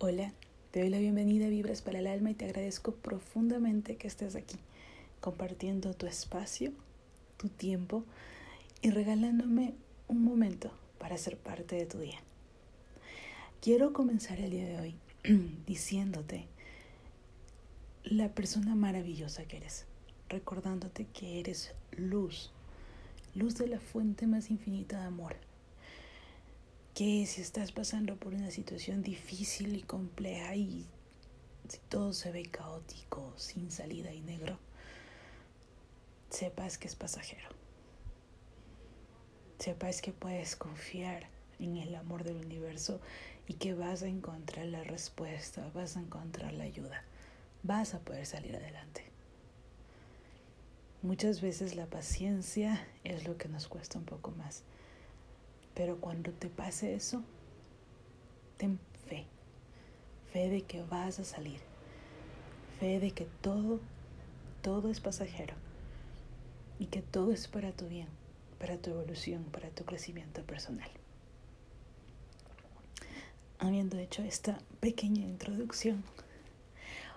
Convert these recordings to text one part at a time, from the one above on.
Hola, te doy la bienvenida a Vibras para el Alma y te agradezco profundamente que estés aquí, compartiendo tu espacio, tu tiempo y regalándome un momento para ser parte de tu día. Quiero comenzar el día de hoy diciéndote la persona maravillosa que eres, recordándote que eres luz, luz de la fuente más infinita de amor que si estás pasando por una situación difícil y compleja y si todo se ve caótico, sin salida y negro, sepas que es pasajero. Sepas que puedes confiar en el amor del universo y que vas a encontrar la respuesta, vas a encontrar la ayuda, vas a poder salir adelante. Muchas veces la paciencia es lo que nos cuesta un poco más pero cuando te pase eso, ten fe. Fe de que vas a salir. Fe de que todo, todo es pasajero. Y que todo es para tu bien, para tu evolución, para tu crecimiento personal. Habiendo hecho esta pequeña introducción,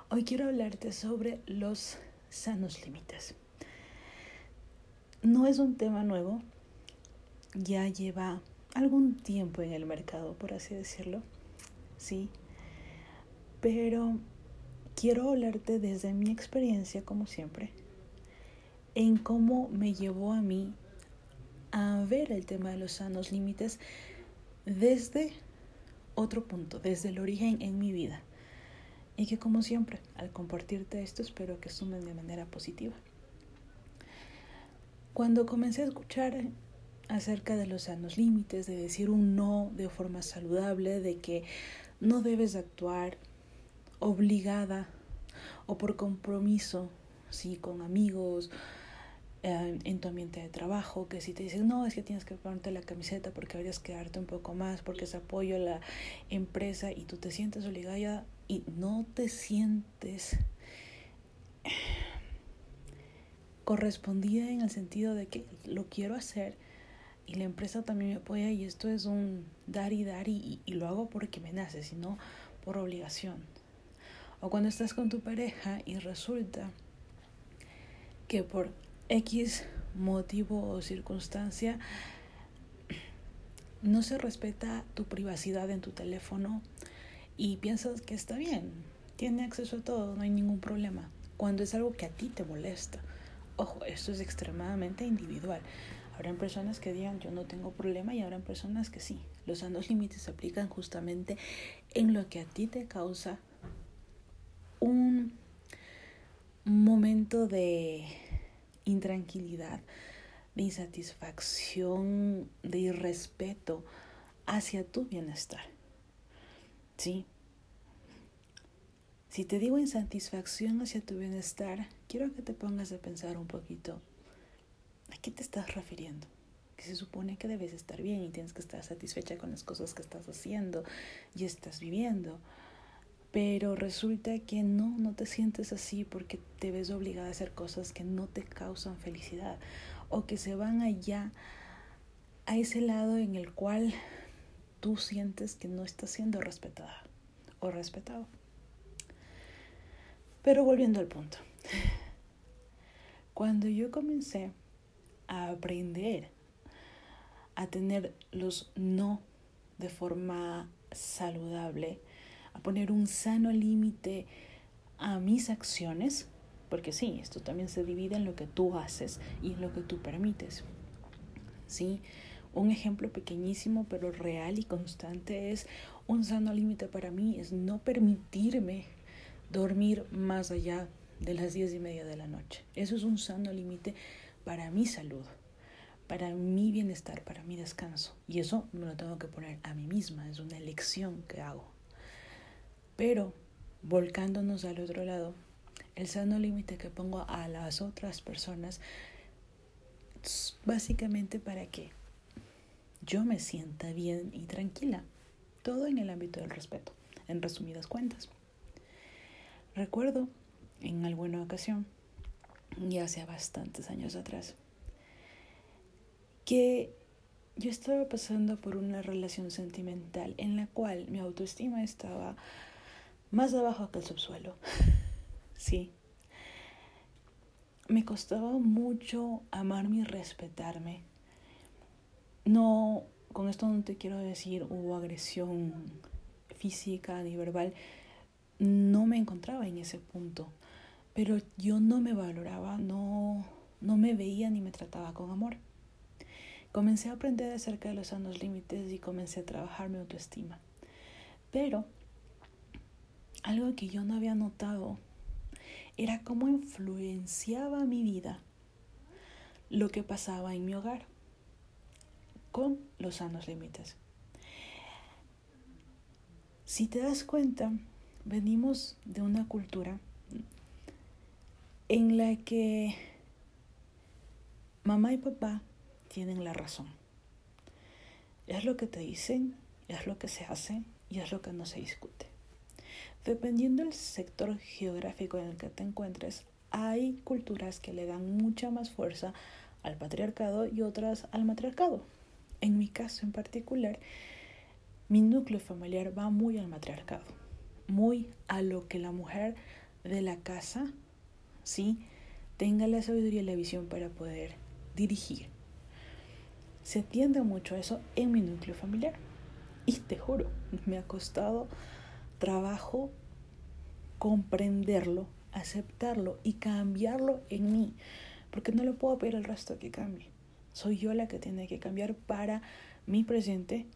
hoy quiero hablarte sobre los sanos límites. No es un tema nuevo, ya lleva algún tiempo en el mercado, por así decirlo, sí, pero quiero hablarte desde mi experiencia, como siempre, en cómo me llevó a mí a ver el tema de los sanos límites desde otro punto, desde el origen en mi vida. Y que como siempre, al compartirte esto, espero que sumen de manera positiva. Cuando comencé a escuchar acerca de los sanos límites, de decir un no de forma saludable, de que no debes actuar obligada o por compromiso, sí, con amigos, eh, en tu ambiente de trabajo, que si te dicen, no, es que tienes que ponerte la camiseta porque deberías quedarte un poco más, porque es apoyo a la empresa y tú te sientes obligada y no te sientes correspondida en el sentido de que lo quiero hacer, y la empresa también me apoya y esto es un dar y dar y, lo hago porque me nace, sino por obligación. O cuando estás con tu pareja y resulta que por X motivo o circunstancia no se respeta tu privacidad en tu teléfono y piensas que está bien, tiene acceso a todo, no hay ningún problema. Cuando es algo que a ti te molesta. Ojo, esto es extremadamente individual. Habrán personas que digan yo no tengo problema y habrán personas que sí. Los sanos límites se aplican justamente en lo que a ti te causa un momento de intranquilidad, de insatisfacción, de irrespeto hacia tu bienestar. ¿Sí? Si te digo insatisfacción hacia tu bienestar, quiero que te pongas a pensar un poquito ¿A qué te estás refiriendo? Que se supone que debes estar bien y tienes que estar satisfecha con las cosas que estás haciendo y estás viviendo. Pero resulta que no, no te sientes así porque te ves obligada a hacer cosas que no te causan felicidad o que se van allá a ese lado en el cual tú sientes que no estás siendo respetada o respetado. Pero volviendo al punto, cuando yo comencé a aprender a tener los no de forma saludable, a poner un sano límite a mis acciones, porque sí, esto también se divide en lo que tú haces y en lo que tú permites. Sí, un ejemplo pequeñísimo pero real y constante es un sano límite para mí es no permitirme dormir más allá de las diez y media de la noche. Eso es un sano límite para mi salud, para mi bienestar, para mi descanso. Y eso me lo tengo que poner a mí misma, es una elección que hago. Pero volcándonos al otro lado, el sano límite que pongo a las otras personas básicamente para que yo me sienta bien y tranquila. Todo en el ámbito del respeto, en resumidas cuentas. Recuerdo en alguna ocasión ya hace bastantes años atrás, que yo estaba pasando por una relación sentimental en la cual mi autoestima estaba más abajo que el subsuelo. sí. Me costaba mucho amarme y respetarme. No, con esto no te quiero decir hubo agresión física ni verbal. No me encontraba en ese punto. Pero yo no me valoraba, no, no me veía ni me trataba con amor. Comencé a aprender acerca de los sanos límites y comencé a trabajar mi autoestima. Pero algo que yo no había notado era cómo influenciaba mi vida lo que pasaba en mi hogar con los sanos límites. Si te das cuenta, venimos de una cultura en la que mamá y papá tienen la razón. Es lo que te dicen, es lo que se hace y es lo que no se discute. Dependiendo del sector geográfico en el que te encuentres, hay culturas que le dan mucha más fuerza al patriarcado y otras al matriarcado. En mi caso en particular, mi núcleo familiar va muy al matriarcado, muy a lo que la mujer de la casa, sí, tenga la sabiduría y la visión para poder dirigir. Se tiende mucho a eso en mi núcleo familiar. Y te juro, me ha costado trabajo comprenderlo, aceptarlo y cambiarlo en mí, porque no le puedo pedir al resto que cambie. Soy yo la que tiene que cambiar para mi presente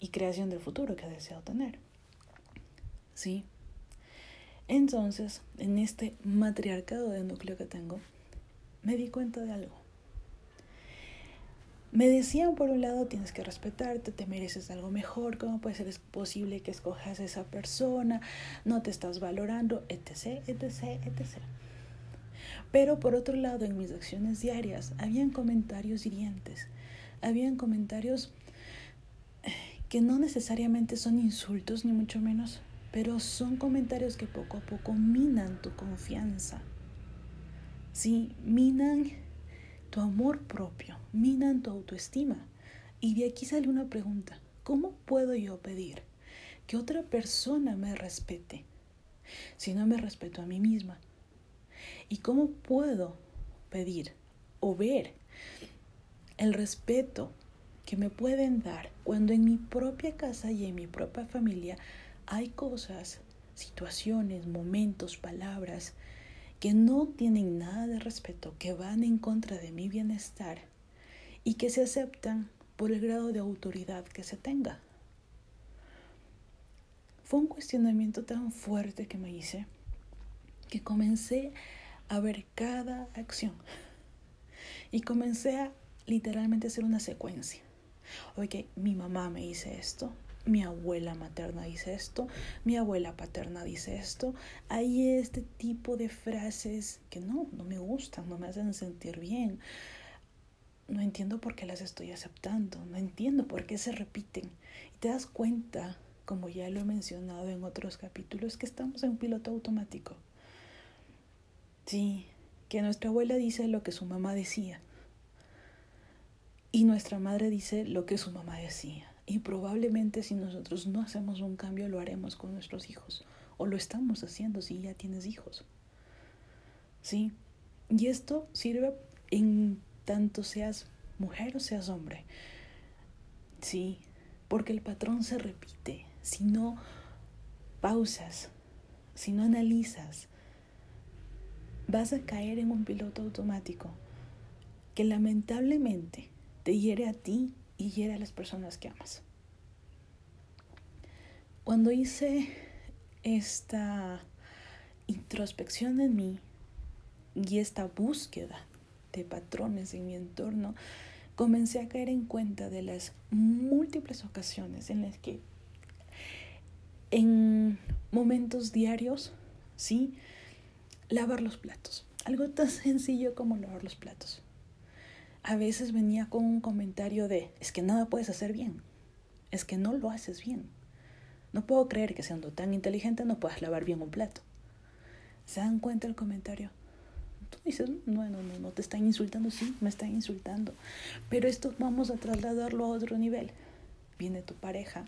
y creación del futuro que deseo tener. ¿Sí? Entonces, en este matriarcado de núcleo que tengo, me di cuenta de algo. Me decían por un lado, tienes que respetarte, te mereces algo mejor, ¿cómo puede ser posible que escojas a esa persona? No te estás valorando, etc., etc., etc. Pero por otro lado, en mis acciones diarias, habían comentarios hirientes, habían comentarios que no necesariamente son insultos, ni mucho menos, pero son comentarios que poco a poco minan tu confianza. Sí, minan tu amor propio, minan tu autoestima. Y de aquí sale una pregunta, ¿cómo puedo yo pedir que otra persona me respete si no me respeto a mí misma? ¿Y cómo puedo pedir o ver el respeto que me pueden dar cuando en mi propia casa y en mi propia familia hay cosas, situaciones, momentos, palabras que no tienen nada de respeto, que van en contra de mi bienestar y que se aceptan por el grado de autoridad que se tenga. Fue un cuestionamiento tan fuerte que me hice que comencé a ver cada acción y comencé a literalmente hacer una secuencia. Oye, mi mamá me dice esto, mi abuela materna dice esto, mi abuela paterna dice esto. Hay este tipo de frases que no, no me gustan, no me hacen sentir bien. No entiendo por qué las estoy aceptando, no entiendo por qué se repiten. Y te das cuenta, como ya lo he mencionado en otros capítulos, que estamos en un piloto automático. Sí, que nuestra abuela dice lo que su mamá decía. Y nuestra madre dice lo que su mamá decía. Y probablemente si nosotros no hacemos un cambio lo haremos con nuestros hijos. O lo estamos haciendo si ya tienes hijos. ¿Sí? Y esto sirve en tanto seas mujer o seas hombre. Sí, porque el patrón se repite. Si no pausas, si no analizas, vas a caer en un piloto automático que lamentablemente te hiere a ti y hiere a las personas que amas. Cuando hice esta introspección en mí y esta búsqueda de patrones en mi entorno, comencé a caer en cuenta de las múltiples ocasiones en las que en momentos diarios, sí, lavar los platos. Algo tan sencillo como lavar los platos a veces venía con un comentario de, es que nada puedes hacer bien, es que no lo haces bien. No puedo creer que siendo tan inteligente no puedas lavar bien un plato. ¿Se dan cuenta el comentario? Tú dices, no, no, no, no te están insultando, sí, me están insultando. Pero esto vamos a trasladarlo a otro nivel. Viene tu pareja,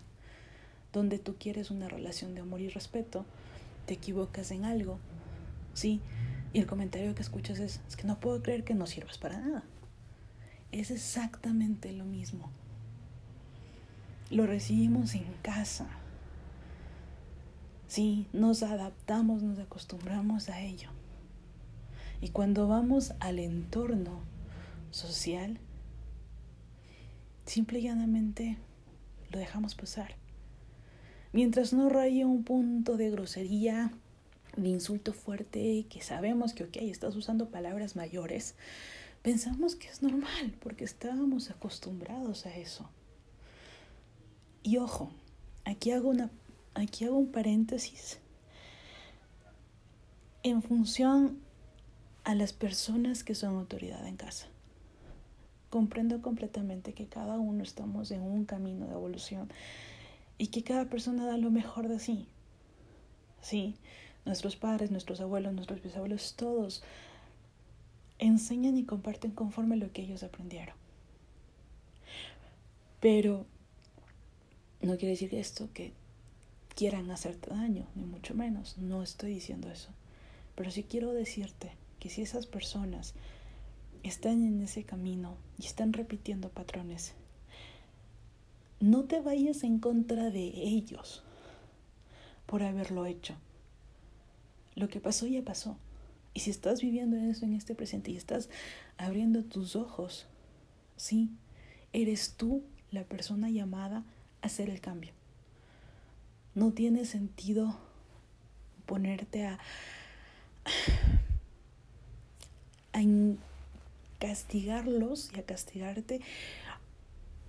donde tú quieres una relación de amor y respeto, te equivocas en algo, ¿sí? Y el comentario que escuchas es, es que no puedo creer que no sirvas para nada. Es exactamente lo mismo. Lo recibimos en casa. Sí, nos adaptamos, nos acostumbramos a ello. Y cuando vamos al entorno social, simple y llanamente lo dejamos pasar. Mientras no raya un punto de grosería, de insulto fuerte, que sabemos que, ok, estás usando palabras mayores, pensamos que es normal porque estábamos acostumbrados a eso. Y ojo, aquí hago, una, aquí hago un paréntesis en función a las personas que son autoridad en casa. Comprendo completamente que cada uno estamos en un camino de evolución y que cada persona da lo mejor de sí. Sí, nuestros padres, nuestros abuelos, nuestros bisabuelos, todos enseñan y comparten conforme lo que ellos aprendieron. Pero no quiere decir esto que quieran hacerte daño, ni mucho menos. No estoy diciendo eso. Pero sí quiero decirte que si esas personas están en ese camino y están repitiendo patrones, no te vayas en contra de ellos por haberlo hecho. Lo que pasó ya pasó. Y si estás viviendo eso en este presente y estás abriendo tus ojos, sí, eres tú la persona llamada a hacer el cambio. No tiene sentido ponerte a, a castigarlos y a castigarte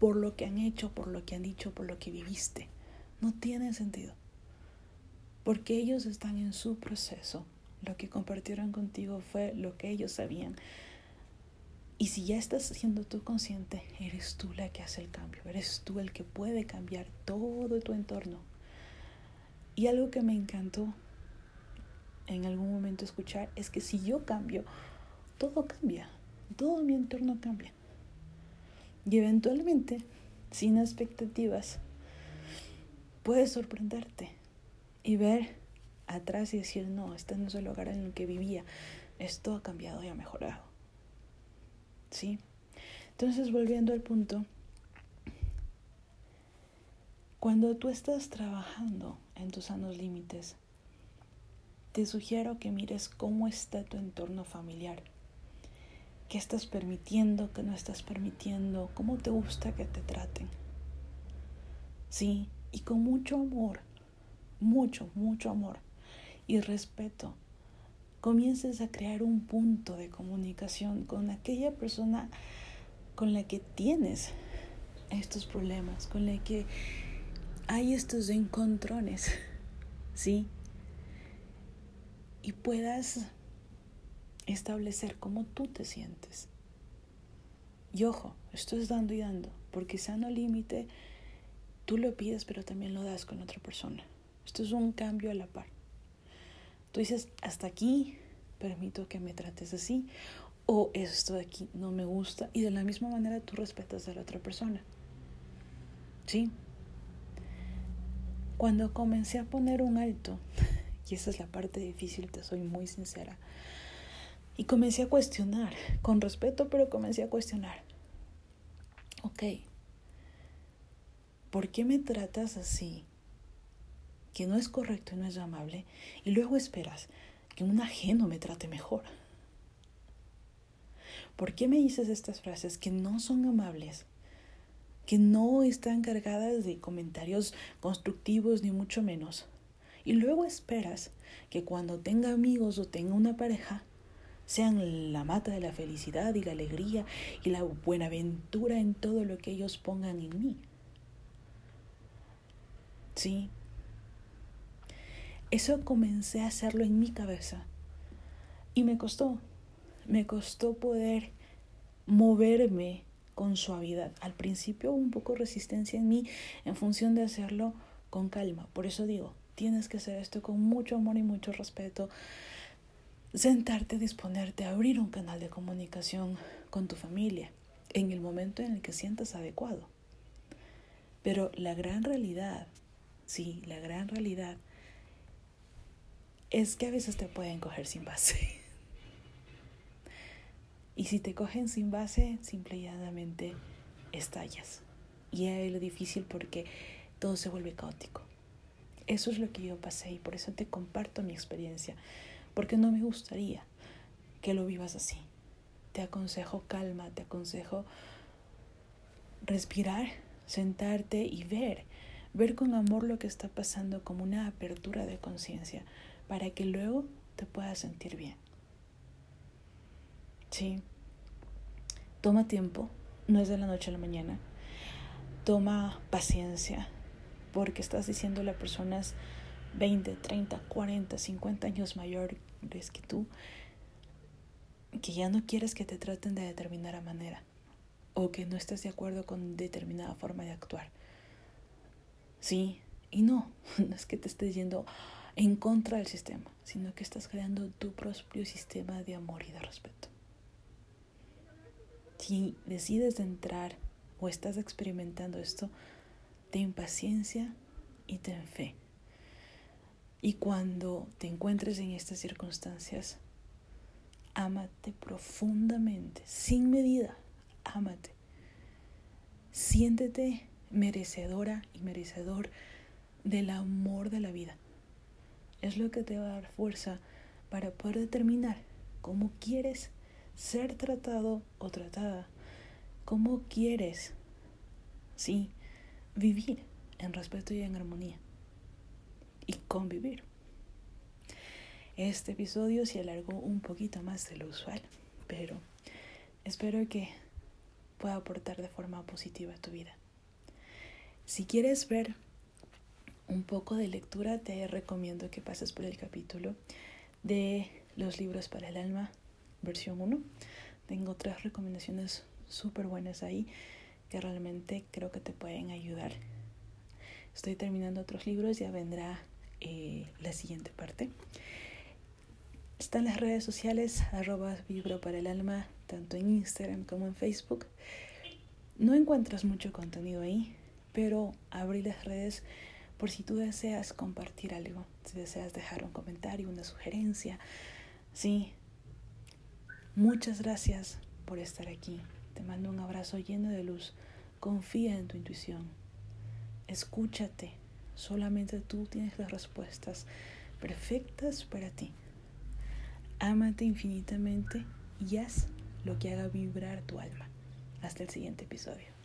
por lo que han hecho, por lo que han dicho, por lo que viviste. No tiene sentido. Porque ellos están en su proceso. Lo que compartieron contigo fue lo que ellos sabían. Y si ya estás siendo tú consciente, eres tú la que hace el cambio. Eres tú el que puede cambiar todo tu entorno. Y algo que me encantó en algún momento escuchar es que si yo cambio, todo cambia. Todo mi entorno cambia. Y eventualmente, sin expectativas, puedes sorprenderte y ver atrás y decir, no, este no es el lugar en el que vivía, esto ha cambiado y ha mejorado. ¿Sí? Entonces, volviendo al punto, cuando tú estás trabajando en tus sanos límites, te sugiero que mires cómo está tu entorno familiar ¿Qué estás permitiendo? ¿Qué no estás permitiendo? ¿Cómo te gusta que te traten? Sí, y con mucho amor, mucho, mucho amor y respeto, comiences a crear un punto de comunicación con aquella persona con la que tienes estos problemas, con la que hay estos encontrones, ¿sí? Y puedas establecer cómo tú te sientes. Y ojo, esto es dando y dando, porque sano límite, tú lo pides, pero también lo das con otra persona. Esto es un cambio a la par. Tú dices, hasta aquí permito que me trates así, o esto de aquí no me gusta, y de la misma manera tú respetas a la otra persona. ¿Sí? Cuando comencé a poner un alto, y esa es la parte difícil, te soy muy sincera, y comencé a cuestionar, con respeto, pero comencé a cuestionar. Ok, ¿por qué me tratas así? Que no es correcto y no es amable. Y luego esperas que un ajeno me trate mejor. ¿Por qué me dices estas frases que no son amables? Que no están cargadas de comentarios constructivos ni mucho menos. Y luego esperas que cuando tenga amigos o tenga una pareja, sean la mata de la felicidad y la alegría y la buenaventura en todo lo que ellos pongan en mí. Sí. Eso comencé a hacerlo en mi cabeza. Y me costó. Me costó poder moverme con suavidad. Al principio un poco resistencia en mí en función de hacerlo con calma. Por eso digo, tienes que hacer esto con mucho amor y mucho respeto sentarte, disponerte a abrir un canal de comunicación con tu familia en el momento en el que sientas adecuado. Pero la gran realidad, sí, la gran realidad es que a veces te pueden coger sin base. Y si te cogen sin base, simple y llanamente estallas. Y es lo difícil porque todo se vuelve caótico. Eso es lo que yo pasé y por eso te comparto mi experiencia, porque no me gustaría que lo vivas así. Te aconsejo calma, te aconsejo respirar, sentarte y ver, ver con amor lo que está pasando como una apertura de conciencia para que luego te puedas sentir bien. Sí, toma tiempo, no es de la noche a la mañana, toma paciencia, porque estás diciendo a personas 20, 30, 40, 50 años mayores que tú que ya no quieres que te traten de determinada manera o que no estés de acuerdo con determinada forma de actuar. Sí y no, no es que te estés yendo en contra del sistema, sino que estás creando tu propio sistema de amor y de respeto. Si decides entrar o estás experimentando esto, ten paciencia y ten fe. Y cuando te encuentres en estas circunstancias, ámate profundamente, sin medida, ámate. Siéntete merecedora y merecedor del amor de la vida. Es lo que te va a dar fuerza para poder determinar cómo quieres ser tratado o tratada, cómo quieres, sí, vivir en respeto y en armonía y convivir. Este episodio se alargó un poquito más de lo usual, pero espero que pueda aportar de forma positiva a tu vida. Si quieres ver un poco de lectura, te recomiendo que pases por el capítulo de los libros para el alma, versión 1. Tengo tres recomendaciones súper buenas ahí que realmente creo que te pueden ayudar. Estoy terminando otros libros, ya vendrá eh, la siguiente parte. Están las redes sociales, arroba vibro para el alma, tanto en Instagram como en Facebook. No encuentras mucho contenido ahí, pero abrí las redes por si tú deseas compartir algo, si deseas dejar un comentario, una sugerencia. Sí, muchas gracias por estar aquí. Te mando un abrazo lleno de luz. Confía en tu intuición. Escúchate. Solamente tú tienes las respuestas perfectas para ti. Ámate infinitamente y haz lo que haga vibrar tu alma. Hasta el siguiente episodio.